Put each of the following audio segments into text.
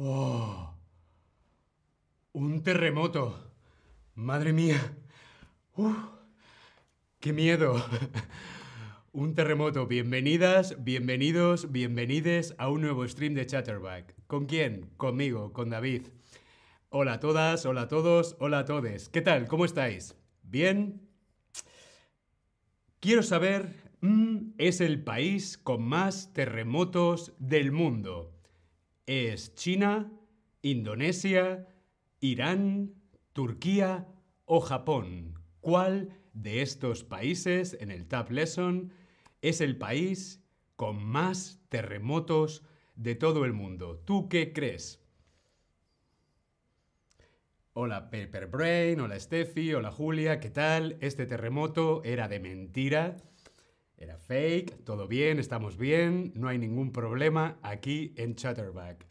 Oh. Un terremoto. Madre mía. ¡Qué miedo! Un terremoto. Bienvenidas, bienvenidos, bienvenides a un nuevo stream de Chatterback. ¿Con quién? Conmigo, con David. Hola a todas, hola a todos, hola a todes. ¿Qué tal? ¿Cómo estáis? ¿Bien? Quiero saber, mm, ¿es el país con más terremotos del mundo? ¿Es China, Indonesia, Irán, Turquía o Japón? ¿Cuál de estos países en el Tab Lesson es el país con más terremotos de todo el mundo? ¿Tú qué crees? Hola Paper Brain, hola Steffi, hola Julia, ¿qué tal? Este terremoto era de mentira, era fake, todo bien, estamos bien, no hay ningún problema aquí en Chatterback.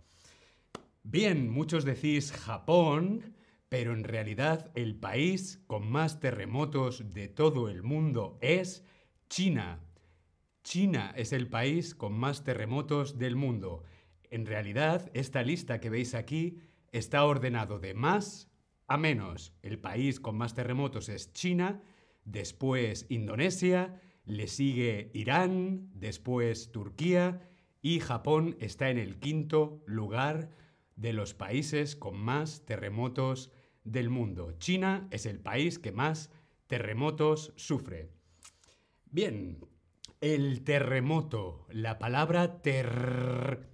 Bien, muchos decís Japón, pero en realidad el país con más terremotos de todo el mundo es China. China es el país con más terremotos del mundo. En realidad, esta lista que veis aquí está ordenado de más a menos. El país con más terremotos es China, después Indonesia, le sigue Irán, después Turquía y Japón está en el quinto lugar de los países con más terremotos del mundo. China es el país que más terremotos sufre. Bien, el terremoto, la palabra ter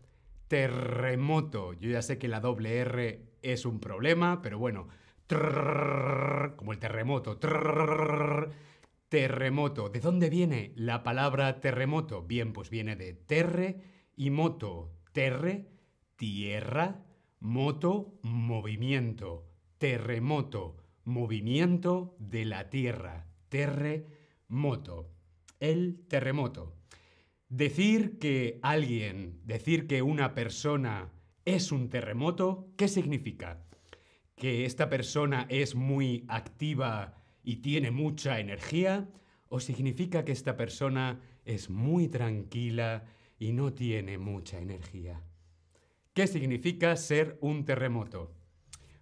terremoto. Yo ya sé que la doble R es un problema, pero bueno, como el terremoto. Terremoto. ¿De dónde viene la palabra terremoto? Bien, pues viene de terre y moto. Terre, tierra, moto, movimiento. Terremoto, movimiento de la tierra. Terremoto. El terremoto. Decir que alguien, decir que una persona es un terremoto, ¿qué significa? que esta persona es muy activa y tiene mucha energía, o significa que esta persona es muy tranquila y no tiene mucha energía. ¿Qué significa ser un terremoto?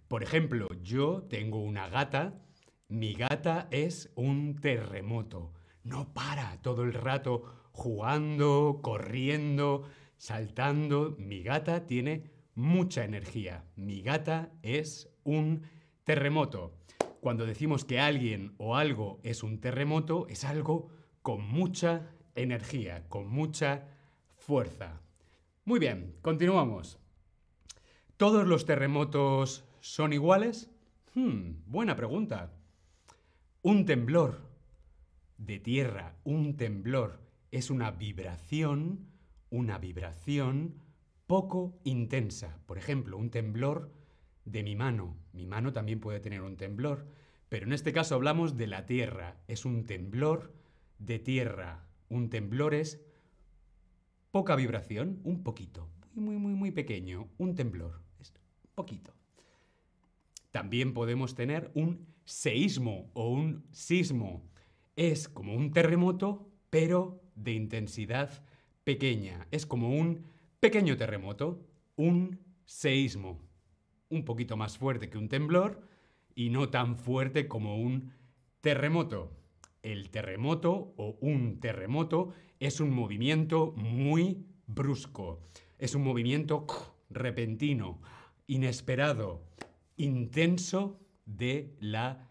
Por ejemplo, yo tengo una gata, mi gata es un terremoto. No para todo el rato jugando, corriendo, saltando. Mi gata tiene mucha energía. Mi gata es un terremoto. Cuando decimos que alguien o algo es un terremoto, es algo con mucha energía, con mucha fuerza. Muy bien, continuamos. ¿Todos los terremotos son iguales? Hmm, buena pregunta. Un temblor de tierra, un temblor, es una vibración, una vibración poco intensa. Por ejemplo, un temblor de mi mano. Mi mano también puede tener un temblor, pero en este caso hablamos de la tierra. Es un temblor de tierra. Un temblor es poca vibración, un poquito, muy, muy, muy, muy pequeño. Un temblor, es poquito. También podemos tener un seísmo o un sismo. Es como un terremoto, pero de intensidad pequeña. Es como un pequeño terremoto, un seísmo un poquito más fuerte que un temblor y no tan fuerte como un terremoto. El terremoto o un terremoto es un movimiento muy brusco. Es un movimiento repentino, inesperado, intenso de la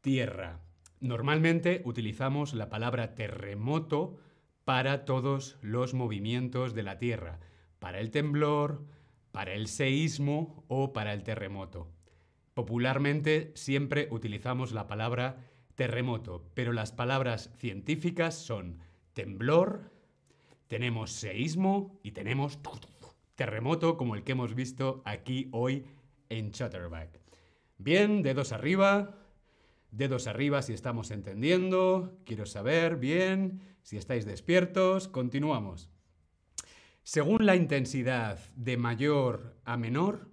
Tierra. Normalmente utilizamos la palabra terremoto para todos los movimientos de la Tierra. Para el temblor, para el seísmo o para el terremoto. Popularmente siempre utilizamos la palabra terremoto, pero las palabras científicas son temblor, tenemos seísmo y tenemos terremoto como el que hemos visto aquí hoy en Chatterback. Bien, dedos arriba, dedos arriba si estamos entendiendo, quiero saber bien si estáis despiertos, continuamos. Según la intensidad de mayor a menor,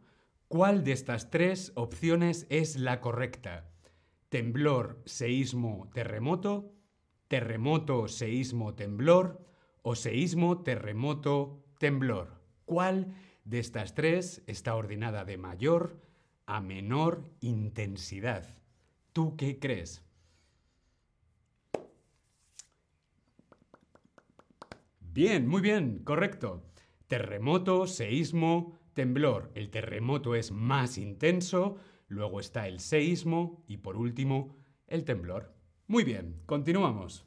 ¿cuál de estas tres opciones es la correcta? Temblor, seísmo, terremoto, terremoto, seísmo, temblor o seísmo, terremoto, temblor. ¿Cuál de estas tres está ordenada de mayor a menor intensidad. ¿Tú qué crees? Bien, muy bien, correcto. Terremoto, seísmo, temblor. El terremoto es más intenso, luego está el seísmo y por último el temblor. Muy bien, continuamos.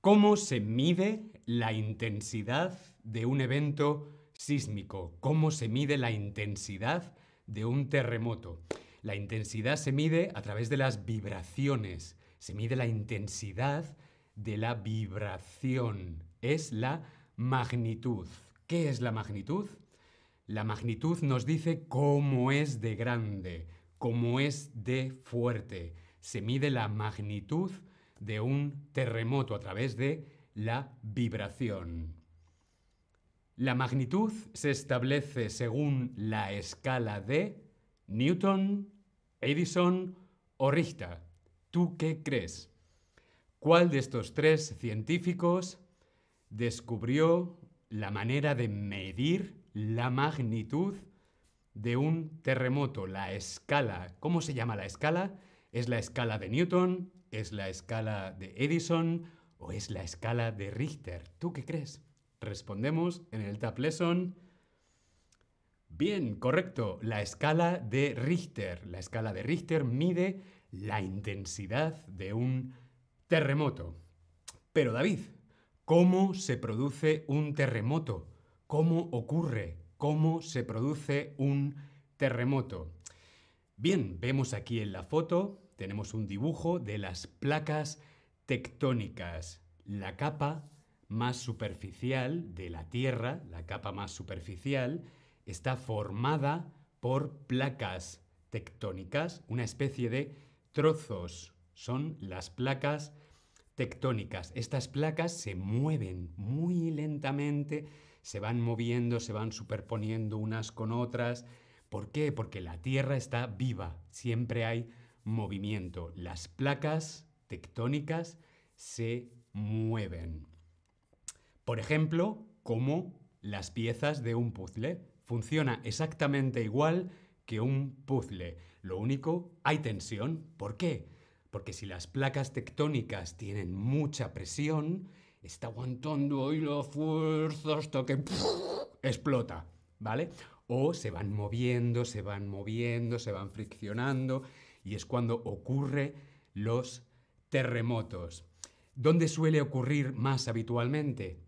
¿Cómo se mide la intensidad de un evento sísmico? ¿Cómo se mide la intensidad de un terremoto? La intensidad se mide a través de las vibraciones. Se mide la intensidad de la vibración. Es la magnitud. ¿Qué es la magnitud? La magnitud nos dice cómo es de grande, cómo es de fuerte. Se mide la magnitud de un terremoto a través de la vibración. La magnitud se establece según la escala de Newton, Edison o Richter. ¿Tú qué crees? ¿Cuál de estos tres científicos descubrió la manera de medir la magnitud de un terremoto? La escala. ¿Cómo se llama la escala? ¿Es la escala de Newton? ¿Es la escala de Edison? ¿O es la escala de Richter? ¿Tú qué crees? Respondemos en el Tab Lesson. Bien, correcto. La escala de Richter. La escala de Richter mide la intensidad de un terremoto. Pero David, ¿cómo se produce un terremoto? ¿Cómo ocurre? ¿Cómo se produce un terremoto? Bien, vemos aquí en la foto, tenemos un dibujo de las placas tectónicas. La capa más superficial de la Tierra, la capa más superficial, está formada por placas tectónicas, una especie de trozos. Son las placas tectónicas. Estas placas se mueven muy lentamente, se van moviendo, se van superponiendo unas con otras. ¿Por qué? Porque la Tierra está viva, siempre hay movimiento. Las placas tectónicas se mueven. Por ejemplo, como las piezas de un puzzle. Funciona exactamente igual que un puzzle. Lo único, hay tensión. ¿Por qué? Porque si las placas tectónicas tienen mucha presión, está aguantando ahí la fuerza hasta que explota, ¿vale? O se van moviendo, se van moviendo, se van friccionando y es cuando ocurre los terremotos. ¿Dónde suele ocurrir más habitualmente?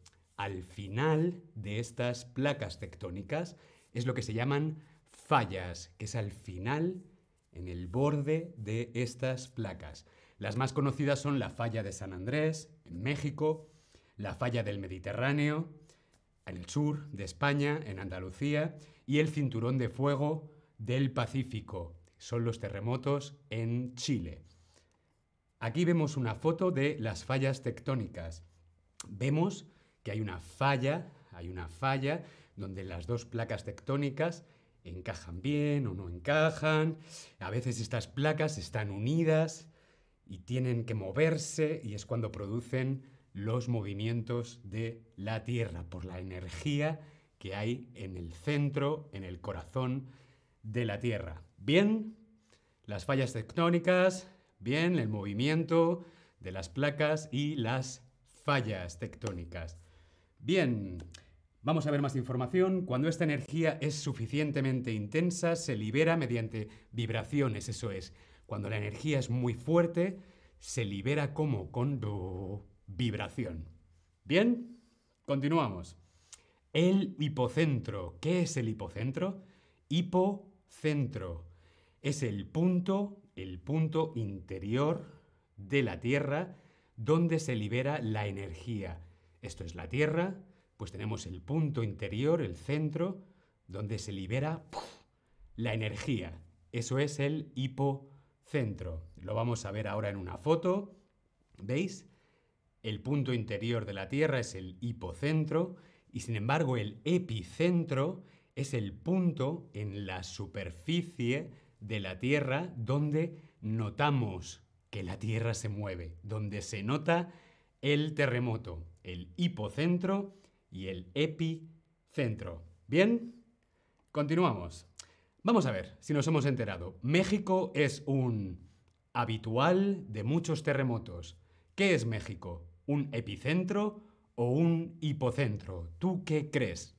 al final de estas placas tectónicas es lo que se llaman fallas, que es al final, en el borde de estas placas. Las más conocidas son la falla de San Andrés, en México, la falla del Mediterráneo, en el sur de España, en Andalucía, y el cinturón de fuego del Pacífico. Son los terremotos en Chile. Aquí vemos una foto de las fallas tectónicas. Vemos que hay una falla, hay una falla donde las dos placas tectónicas encajan bien o no encajan. A veces estas placas están unidas y tienen que moverse y es cuando producen los movimientos de la Tierra por la energía que hay en el centro, en el corazón de la Tierra. Bien, las fallas tectónicas, bien, el movimiento de las placas y las fallas tectónicas. Bien, vamos a ver más información. Cuando esta energía es suficientemente intensa, se libera mediante vibraciones, eso es. Cuando la energía es muy fuerte, se libera como con vibración. Bien, continuamos. El hipocentro. ¿Qué es el hipocentro? Hipocentro. Es el punto, el punto interior de la Tierra donde se libera la energía. Esto es la Tierra, pues tenemos el punto interior, el centro, donde se libera la energía. Eso es el hipocentro. Lo vamos a ver ahora en una foto. ¿Veis? El punto interior de la Tierra es el hipocentro y sin embargo el epicentro es el punto en la superficie de la Tierra donde notamos que la Tierra se mueve, donde se nota el terremoto el hipocentro y el epicentro. ¿Bien? Continuamos. Vamos a ver si nos hemos enterado. México es un habitual de muchos terremotos. ¿Qué es México? ¿Un epicentro o un hipocentro? ¿Tú qué crees?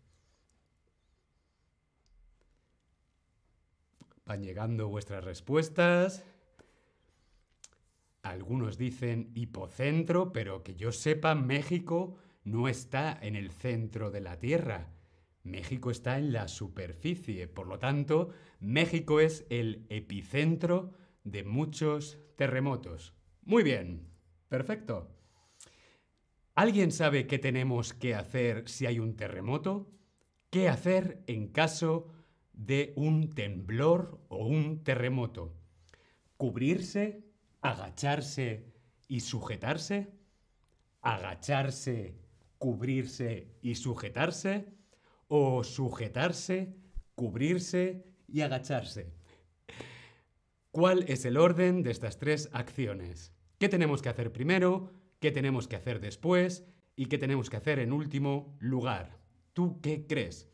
Van llegando vuestras respuestas. Algunos dicen hipocentro, pero que yo sepa, México no está en el centro de la Tierra. México está en la superficie, por lo tanto, México es el epicentro de muchos terremotos. Muy bien, perfecto. ¿Alguien sabe qué tenemos que hacer si hay un terremoto? ¿Qué hacer en caso de un temblor o un terremoto? ¿Cubrirse? ¿Agacharse y sujetarse? ¿Agacharse, cubrirse y sujetarse? ¿O sujetarse, cubrirse y agacharse? ¿Cuál es el orden de estas tres acciones? ¿Qué tenemos que hacer primero? ¿Qué tenemos que hacer después? ¿Y qué tenemos que hacer en último lugar? ¿Tú qué crees?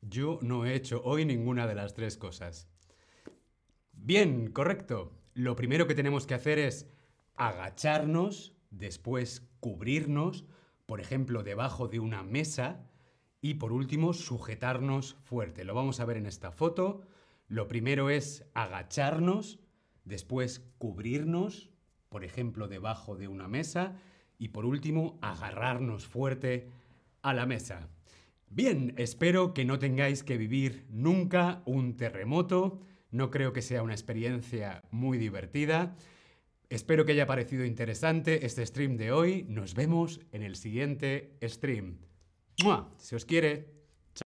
Yo no he hecho hoy ninguna de las tres cosas. Bien, correcto. Lo primero que tenemos que hacer es agacharnos, después cubrirnos, por ejemplo, debajo de una mesa, y por último, sujetarnos fuerte. Lo vamos a ver en esta foto. Lo primero es agacharnos, después cubrirnos, por ejemplo, debajo de una mesa, y por último, agarrarnos fuerte a la mesa. Bien, espero que no tengáis que vivir nunca un terremoto. No creo que sea una experiencia muy divertida. Espero que haya parecido interesante este stream de hoy. Nos vemos en el siguiente stream. ¡Mua! Se os quiere.